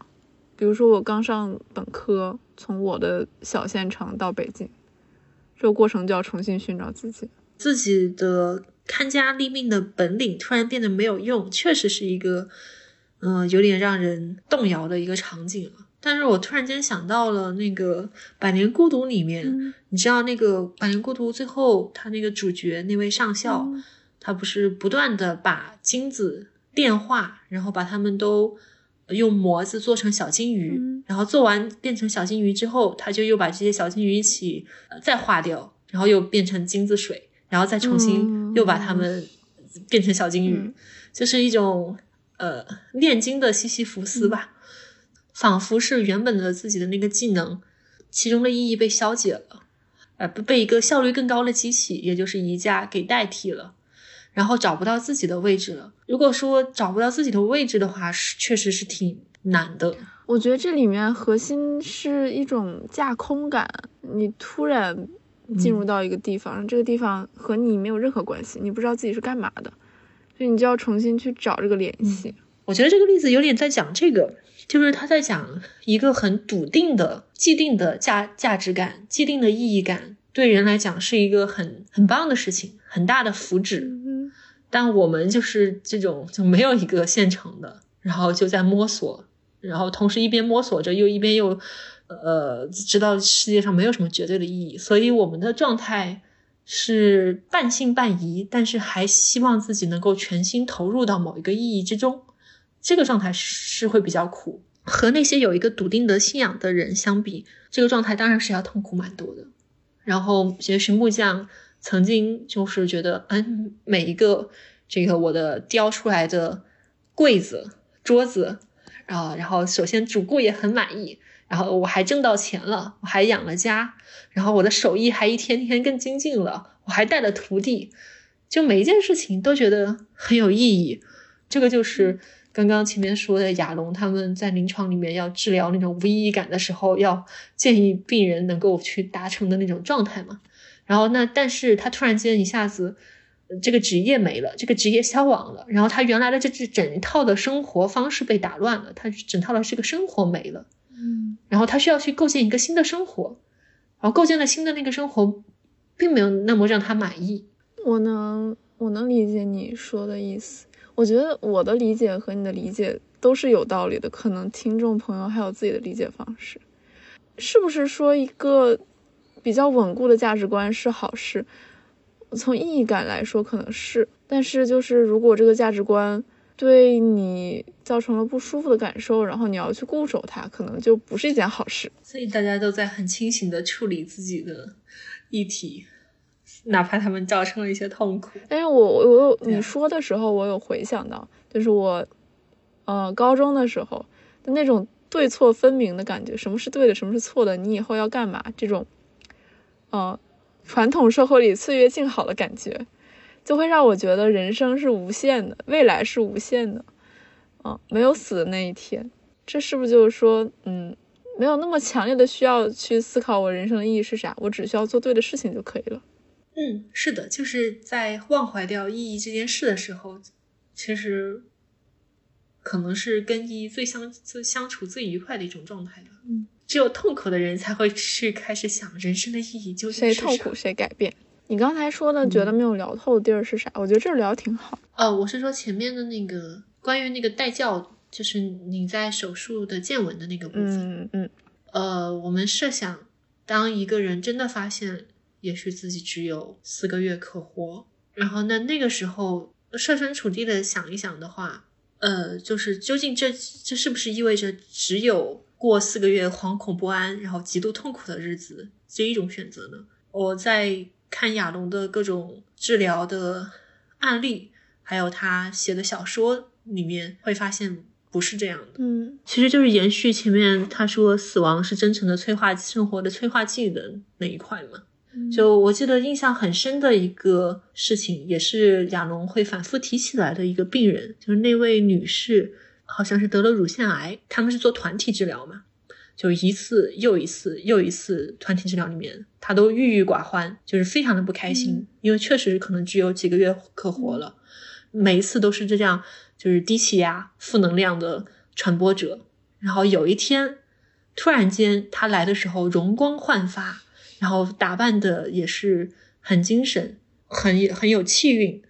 比如说，我刚上本科，从我的小县城到北京，这个过程就要重新寻找自己。自己的看家立命的本领突然变得没有用，确实是一个，嗯，有点让人动摇的一个场景了。但是我突然间想到了那个《百年孤独》里面，你知道那个《百年孤独》最后他那个主角那位上校，他不是不断的把金子炼化，然后把它们都。用模子做成小金鱼，嗯然后做完变成小金鱼之后，他就又把这些小金鱼一起、呃、再化掉，然后又变成金子水，然后再重新嗯又把它们变成小金鱼，嗯就是一种呃炼金的西西弗斯吧，仿佛是原本的自己的那个技能，其中的意义被消解了，呃，被被一个效率更高的机器，也就是宜家给代替了。然后找不到自己的位置了。如果说找不到自己的位置的话，是确实是挺难的。我觉得这里面核心是一种架空感，你突然进入到一个地方，这个地方和你没有任何关系，你不知道自己是干嘛的，所以你就要重新去找这个联系。我觉得这个例子有点在讲这个，就是他在讲一个很笃定的、既定的价价值感、既定的意义感，对人来讲是一个很很棒的事情，很大的福祉。但我们就是这种就没有一个现成的，然后就在摸索，然后同时一边摸索着，又一边又呃知道世界上没有什么绝对的意义，所以我们的状态是半信半疑，但是还希望自己能够全心投入到某一个意义之中，这个状态是会比较苦。和那些有一个笃定的信仰的人相比，这个状态当然是要痛苦蛮多的。然后也许木匠。曾经就是觉得，嗯，每一个这个我的雕出来的柜子、桌子啊，然后首先主顾也很满意，然后我还挣到钱了，我还养了家，然后我的手艺还一天天更精进了，我还带了徒弟，就每一件事情都觉得很有意义。这个就是刚刚前面说的亚龙他们在临床里面要治疗那种无意义感的时候，要建议病人能够去达成的那种状态嘛。然后那，但是他突然间一下子，这个职业没了，这个职业消亡了，然后他原来的这这整一套的生活方式被打乱了，他整套的这个生活没了，嗯，然后他需要去构建一个新的生活，然后构建了新的那个生活，并没有那么让他满意。我能我能理解你说的意思，我觉得我的理解和你的理解都是有道理的，可能听众朋友还有自己的理解方式，是不是说一个？比较稳固的价值观是好事，从意义感来说可能是，但是就是如果这个价值观对你造成了不舒服的感受，然后你要去固守它，可能就不是一件好事。所以大家都在很清醒的处理自己的议题，哪怕他们造成了一些痛苦。但是我我有你说的时候，我有回想到，就是我呃高中的时候的那种对错分明的感觉，什么是对的，什么是错的，你以后要干嘛这种。呃，传统社会里岁月静好的感觉，就会让我觉得人生是无限的，未来是无限的，啊、呃，没有死的那一天。这是不是就是说，嗯，没有那么强烈的需要去思考我人生的意义是啥？我只需要做对的事情就可以了。嗯，是的，就是在忘怀掉意义这件事的时候，其实可能是跟意义最相最相处最愉快的一种状态了。嗯。只有痛苦的人才会去开始想人生的意义究竟是谁痛苦谁改变。你刚才说的觉得没有聊透的地儿是啥？嗯、我觉得这儿聊挺好。呃，我是说前面的那个关于那个带教，就是你在手术的见闻的那个部分。嗯嗯。呃，我们设想，当一个人真的发现，也许自己只有四个月可活，然后那那个时候设身处地的想一想的话，呃，就是究竟这这是不是意味着只有过四个月惶恐不安，然后极度痛苦的日子这一种选择呢？我在看亚龙的各种治疗的案例，还有他写的小说里面，会发现不是这样的。嗯，其实就是延续前面他说死亡是真诚的催化生活的催化剂的那一块嘛。就我记得印象很深的一个事情，也是亚龙会反复提起来的一个病人，就是那位女士。好像是得了乳腺癌，他们是做团体治疗嘛，就一次又一次又一次团体治疗里面，他都郁郁寡欢，就是非常的不开心，嗯、因为确实可能只有几个月可活了，嗯、每一次都是这样，就是低气压、负能量的传播者。然后有一天，突然间他来的时候容光焕发，然后打扮的也是很精神，很很有气韵，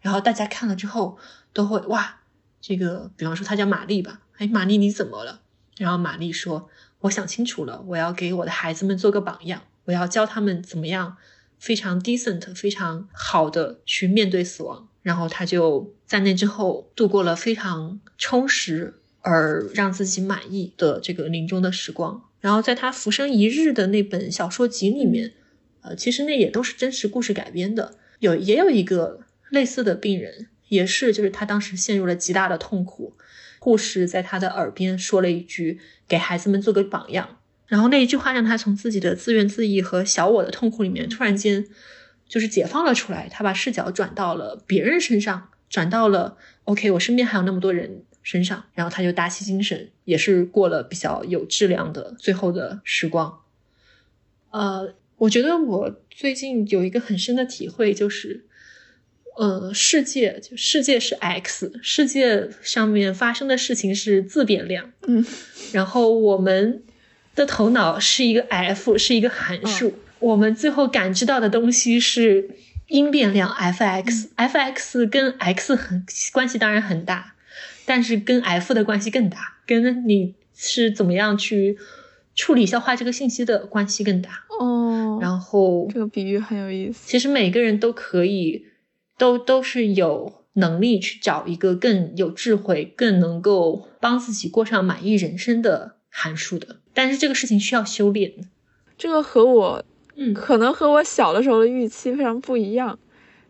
然后大家看了之后都会哇。这个，比方说她叫玛丽吧，哎，玛丽你怎么了？然后玛丽说：“我想清楚了，我要给我的孩子们做个榜样，我要教他们怎么样非常 decent、非常好的去面对死亡。”然后她就在那之后度过了非常充实而让自己满意的这个临终的时光。然后在他《浮生一日》的那本小说集里面，呃，其实那也都是真实故事改编的。有也有一个类似的病人，也是就是他当时陷入了极大的痛苦，护士在他的耳边说了一句：“给孩子们做个榜样。”然后那一句话让他从自己的自怨自艾和小我的痛苦里面突然间就是解放了出来。他把视角转到了别人身上，转到了 OK，我身边还有那么多人。身上，然后他就打起精神，也是过了比较有质量的最后的时光。呃，我觉得我最近有一个很深的体会，就是，呃，世界就世界是 x，世界上面发生的事情是自变量，嗯，然后我们的头脑是一个 f，是一个函数，我们最后感知到的东西是因变量 f(x)，f(x) 跟 x 很关系当然很大。但是跟 F 的关系更大，跟你是怎么样去处理消化这个信息的关系更大哦。然后这个比喻很有意思。其实每个人都可以，都都是有能力去找一个更有智慧、更能够帮自己过上满意人生的函数的。但是这个事情需要修炼。这个和我，嗯，可能和我小的时候的预期非常不一样。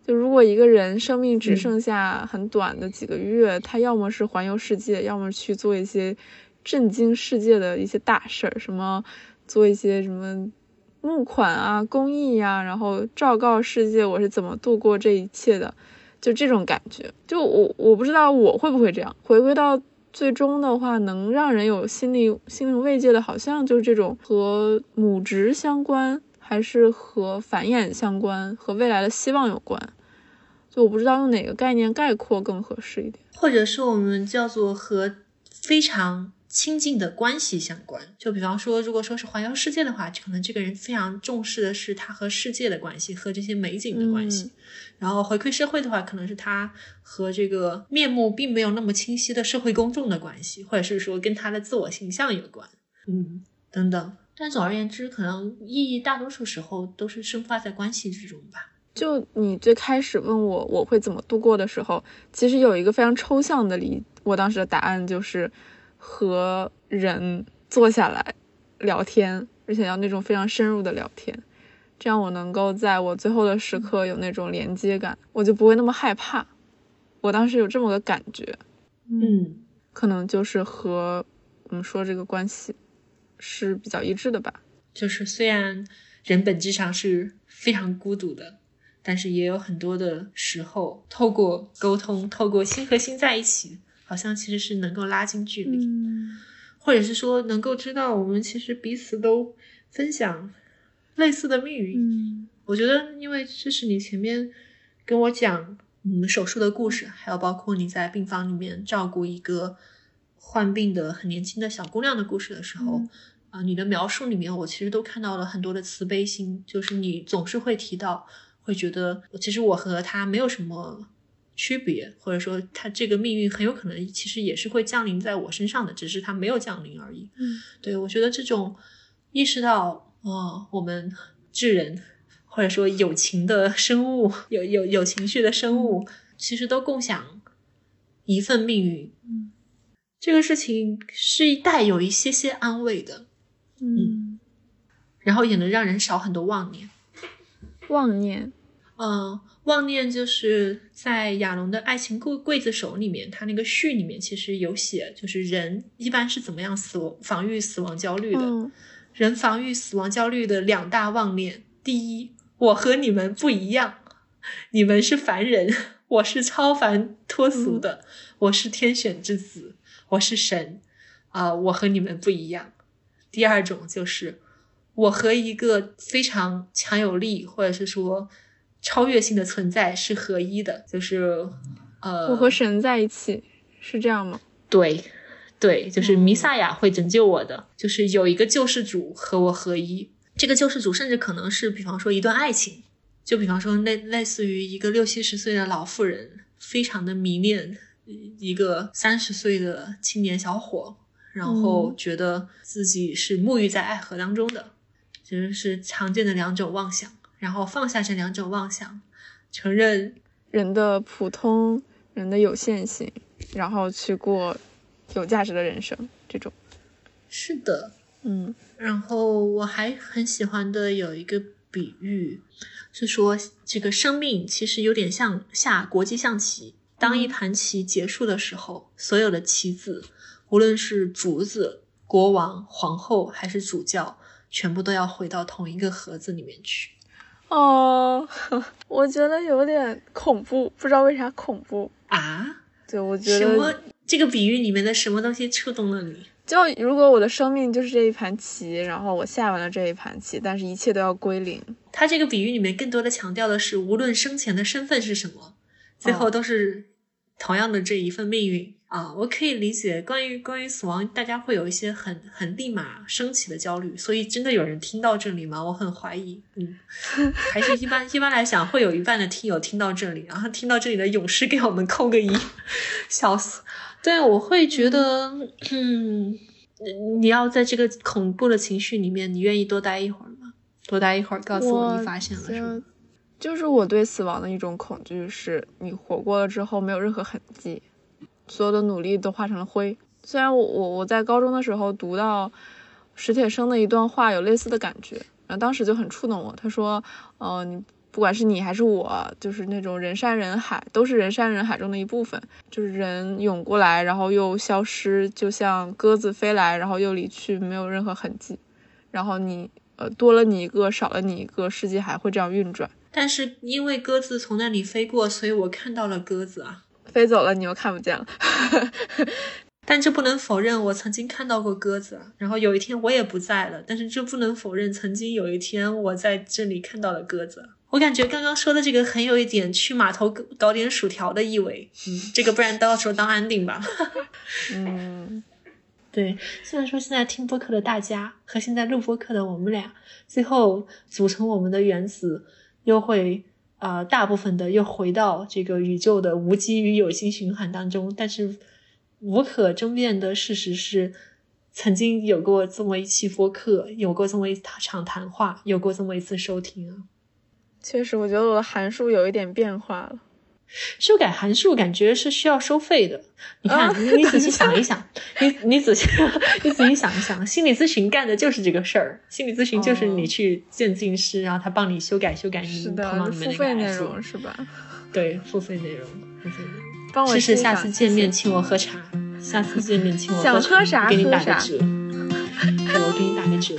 就如果一个人生命只剩下很短的几个月，他要么是环游世界，要么去做一些震惊世界的一些大事儿，什么做一些什么募款啊、公益呀，然后昭告世界我是怎么度过这一切的，就这种感觉。就我我不知道我会不会这样。回归到最终的话，能让人有心理心灵慰藉的，好像就是这种和母职相关，还是和繁衍相关，和未来的希望有关。就我不知道用哪个概念概括更合适一点，或者是我们叫做和非常亲近的关系相关。就比方说，如果说是环游世界的话，可能这个人非常重视的是他和世界的关系，和这些美景的关系。然后回馈社会的话，可能是他和这个面目并没有那么清晰的社会公众的关系，或者是说跟他的自我形象有关，嗯，等等。但总而言之，可能意义大多数时候都是生发在关系之中吧。就你最开始问我我会怎么度过的时候，其实有一个非常抽象的理，我当时的答案就是和人坐下来聊天，而且要那种非常深入的聊天，这样我能够在我最后的时刻有那种连接感，我就不会那么害怕。我当时有这么个感觉，嗯，可能就是和我们说这个关系是比较一致的吧。就是虽然人本质上是非常孤独的。但是也有很多的时候，透过沟通，透过心和心在一起，好像其实是能够拉近距离，或者是说能够知道我们其实彼此都分享类似的命运。嗯，我觉得，因为这是你前面跟我讲嗯手术的故事，还有包括你在病房里面照顾一个患病的很年轻的小姑娘的故事的时候，啊，你的描述里面，我其实都看到了很多的慈悲心，就是你总是会提到。会觉得其实我和他没有什么区别，或者说他这个命运很有可能其实也是会降临在我身上的，只是他没有降临而已。嗯，对我觉得这种意识到，哦，我们智人或者说有情的生物，有有有情绪的生物，其实都共享一份命运。嗯，这个事情是带有一些些安慰的。嗯，然后也能让人少很多妄念。妄念。嗯，妄念就是在亚龙的《爱情柜柜子手》里面，他那个序里面其实有写，就是人一般是怎么样死亡防御死亡焦虑的。人防御死亡焦虑的两大妄念：第一，我和你们不一样，你们是凡人，我是超凡脱俗的，我是天选之子，我是神啊，我和你们不一样。第二种就是我和一个非常强有力，或者是说。超越性的存在是合一的，就是呃，我和神在一起，是这样吗？对，对，就是弥撒亚会拯救我的，就是有一个救世主和我合一。这个救世主甚至可能是，比方说一段爱情，就比方说类类似于一个六七十岁的老妇人，非常的迷恋一个三十岁的青年小伙，然后觉得自己是沐浴在爱河当中的，其实是常见的两种妄想。然后放下这两种妄想，承认人的普通，人的有限性，然后去过有价值的人生。这种是的，嗯，然后我还很喜欢的有一个比喻，是说这个生命其实有点像下国际象棋，当一盘棋结束的时候，所有的棋子，无论是竹子、国王、皇后还是主教，全部都要回到同一个盒子里面去。哦，我觉得有点恐怖，不知道为啥恐怖。啊？对，我觉得什么，？这个比喻里面的什么东西触动了你？就如果我的生命就是这一盘棋，然后我下完了这一盘棋，但是一切都要归零。他这个比喻里面更多的强调的是，无论生前的身份是什么，最后都是同样的这一份命运啊。我可以理解，关于关于死亡，大家会有一些很很立马升起的焦虑，所以真的有人听到这里吗？我很怀疑，嗯，还是一般一般来讲，会有一半的听友听到这里，然后听到这里的勇士给我们扣个一，笑死。对，我会觉得，嗯，你要在这个恐怖的情绪里面，你愿意多待一会儿吗？多待一会儿，告诉我你发现了什么？就就是我对死亡的一种恐惧，是你活过了之后没有任何痕迹，所有的努力都化成了灰。虽然我我我在高中的时候读到史铁生的一段话，有类似的感觉，然后当时就很触动我。他说：“呃，你不管是你还是我，就是那种人山人海，都是人山人海中的一部分，就是人涌过来，然后又消失，就像鸽子飞来，然后又离去，没有任何痕迹。然后你呃多了你一个，少了你一个，世界还会这样运转。但是因为鸽子从那里飞过，所以我看到了鸽子啊。飞走了，你又看不见了。但这不能否认我曾经看到过鸽子啊。然后有一天我也不在了，但是这不能否认曾经有一天我在这里看到了鸽子。我感觉刚刚说的这个很有一点去码头搞点薯条的意味。嗯，这个不然到时候当安定吧。嗯，对，虽然说现在听播客的大家和现在录播客的我们俩，最后组成我们的原子，又会呃大部分的又回到这个宇宙的无机与有机循环当中，但是无可争辩的事实是，曾经有过这么一期播客，有过这么一场谈话，有过这么一次收听啊。确实，我觉得我的函数有一点变化了。修改函数感觉是需要收费的。你看，啊你你仔细想一想，你你仔细 你仔细想一想，心理咨询干的就是这个事儿。心理咨询就是你去见镜师，然后他帮你修改修改你是头脑的，里面那个付费内容是吧？对，付费内容，付费内容。帮我试试下次见面请我喝茶，下次见面请我想喝喝啥给你打个折。对，我给你打个折。